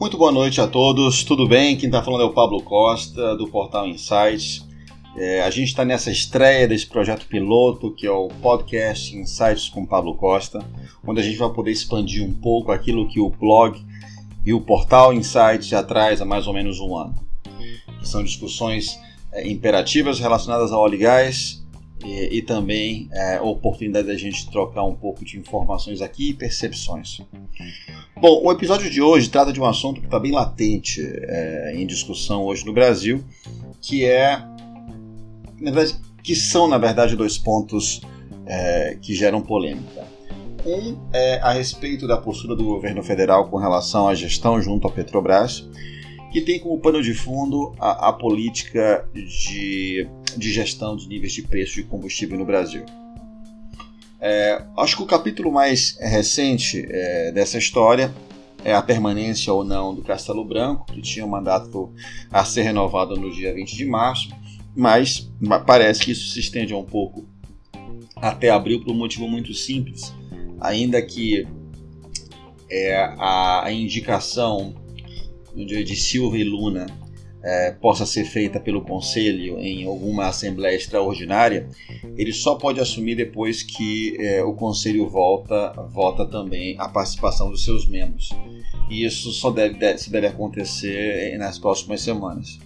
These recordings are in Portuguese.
Muito boa noite a todos, tudo bem? Quem está falando é o Pablo Costa, do Portal Insights. É, a gente está nessa estreia desse projeto piloto, que é o podcast Insights com Pablo Costa, onde a gente vai poder expandir um pouco aquilo que o blog e o Portal Insights já traz há mais ou menos um ano. São discussões é, imperativas relacionadas ao óleo e gás, e, e também é, oportunidade da gente trocar um pouco de informações aqui e percepções. Bom, o episódio de hoje trata de um assunto que está bem latente é, em discussão hoje no Brasil, que é, na verdade, que são na verdade dois pontos é, que geram polêmica. Um é a respeito da postura do governo federal com relação à gestão junto à Petrobras, que tem como pano de fundo a, a política de de gestão dos níveis de preço de combustível no Brasil. É, acho que o capítulo mais recente é, dessa história é a permanência ou não do Castelo Branco, que tinha um mandato a ser renovado no dia 20 de março, mas parece que isso se estende um pouco até abril por um motivo muito simples, ainda que é, a, a indicação de Silva e Luna é, possa ser feita pelo Conselho em alguma Assembleia Extraordinária, ele só pode assumir depois que é, o Conselho volta, vota também a participação dos seus membros. E isso só deve, deve, deve acontecer nas próximas semanas.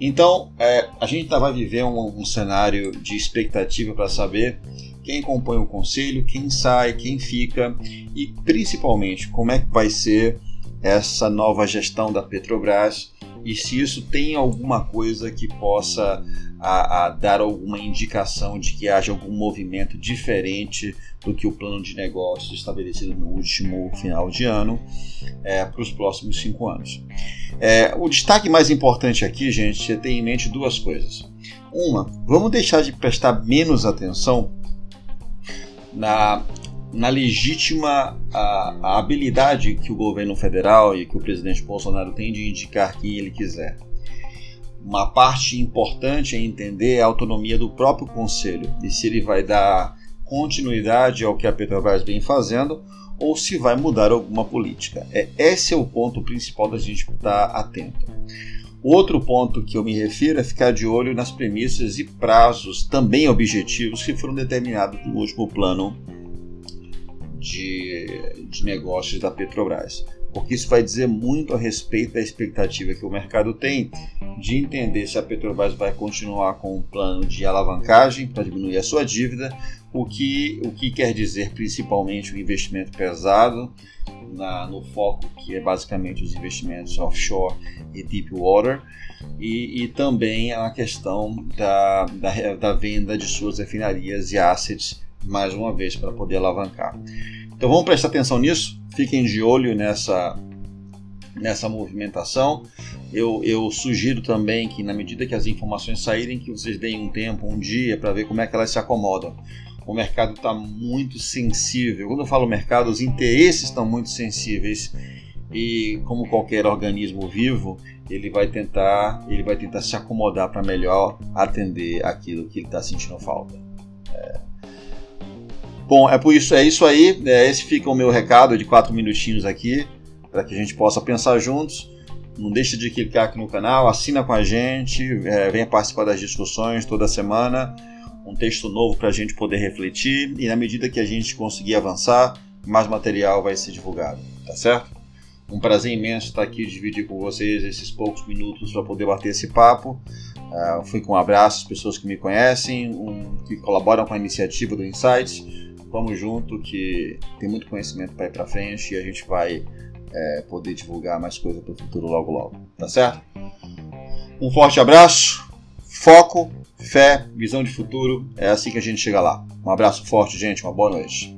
Então, é, a gente tá, vai viver um, um cenário de expectativa para saber quem compõe o Conselho, quem sai, quem fica e principalmente como é que vai ser essa nova gestão da Petrobras e se isso tem alguma coisa que possa a, a dar alguma indicação de que haja algum movimento diferente do que o plano de negócios estabelecido no último final de ano é, para os próximos cinco anos. É, o destaque mais importante aqui, gente, é ter em mente duas coisas. Uma, vamos deixar de prestar menos atenção na na legítima a, a, habilidade que o governo federal e que o presidente Bolsonaro tem de indicar quem ele quiser. Uma parte importante é entender a autonomia do próprio conselho e se ele vai dar continuidade ao que a Petrobras vem fazendo ou se vai mudar alguma política. É, esse é o ponto principal da gente estar atento. Outro ponto que eu me refiro é ficar de olho nas premissas e prazos também objetivos que foram determinados no último plano de, de negócios da Petrobras, porque isso vai dizer muito a respeito da expectativa que o mercado tem de entender se a Petrobras vai continuar com um plano de alavancagem para diminuir a sua dívida, o que, o que quer dizer principalmente o investimento pesado na, no foco que é basicamente os investimentos offshore e deep water e, e também a questão da, da, da venda de suas refinarias e assets mais uma vez para poder alavancar. Então vamos prestar atenção nisso, fiquem de olho nessa, nessa movimentação. Eu, eu, sugiro também que, na medida que as informações saírem, que vocês deem um tempo, um dia, para ver como é que elas se acomodam. O mercado está muito sensível. Quando eu falo mercado, os interesses estão muito sensíveis e, como qualquer organismo vivo, ele vai tentar, ele vai tentar se acomodar para melhor atender aquilo que ele está sentindo falta. É, Bom, é por isso, é isso aí. É, esse fica o meu recado de quatro minutinhos aqui, para que a gente possa pensar juntos. Não deixe de clicar aqui no canal, assina com a gente, é, venha participar das discussões toda semana. Um texto novo para a gente poder refletir e na medida que a gente conseguir avançar, mais material vai ser divulgado, tá certo? Um prazer imenso estar aqui dividir com vocês esses poucos minutos para poder bater esse papo. Uh, fui com um abraço às pessoas que me conhecem, um, que colaboram com a iniciativa do Insights vamos junto que tem muito conhecimento para ir para frente e a gente vai é, poder divulgar mais coisa para o futuro logo logo, tá certo? Um forte abraço, foco, fé, visão de futuro, é assim que a gente chega lá. Um abraço forte, gente, uma boa noite.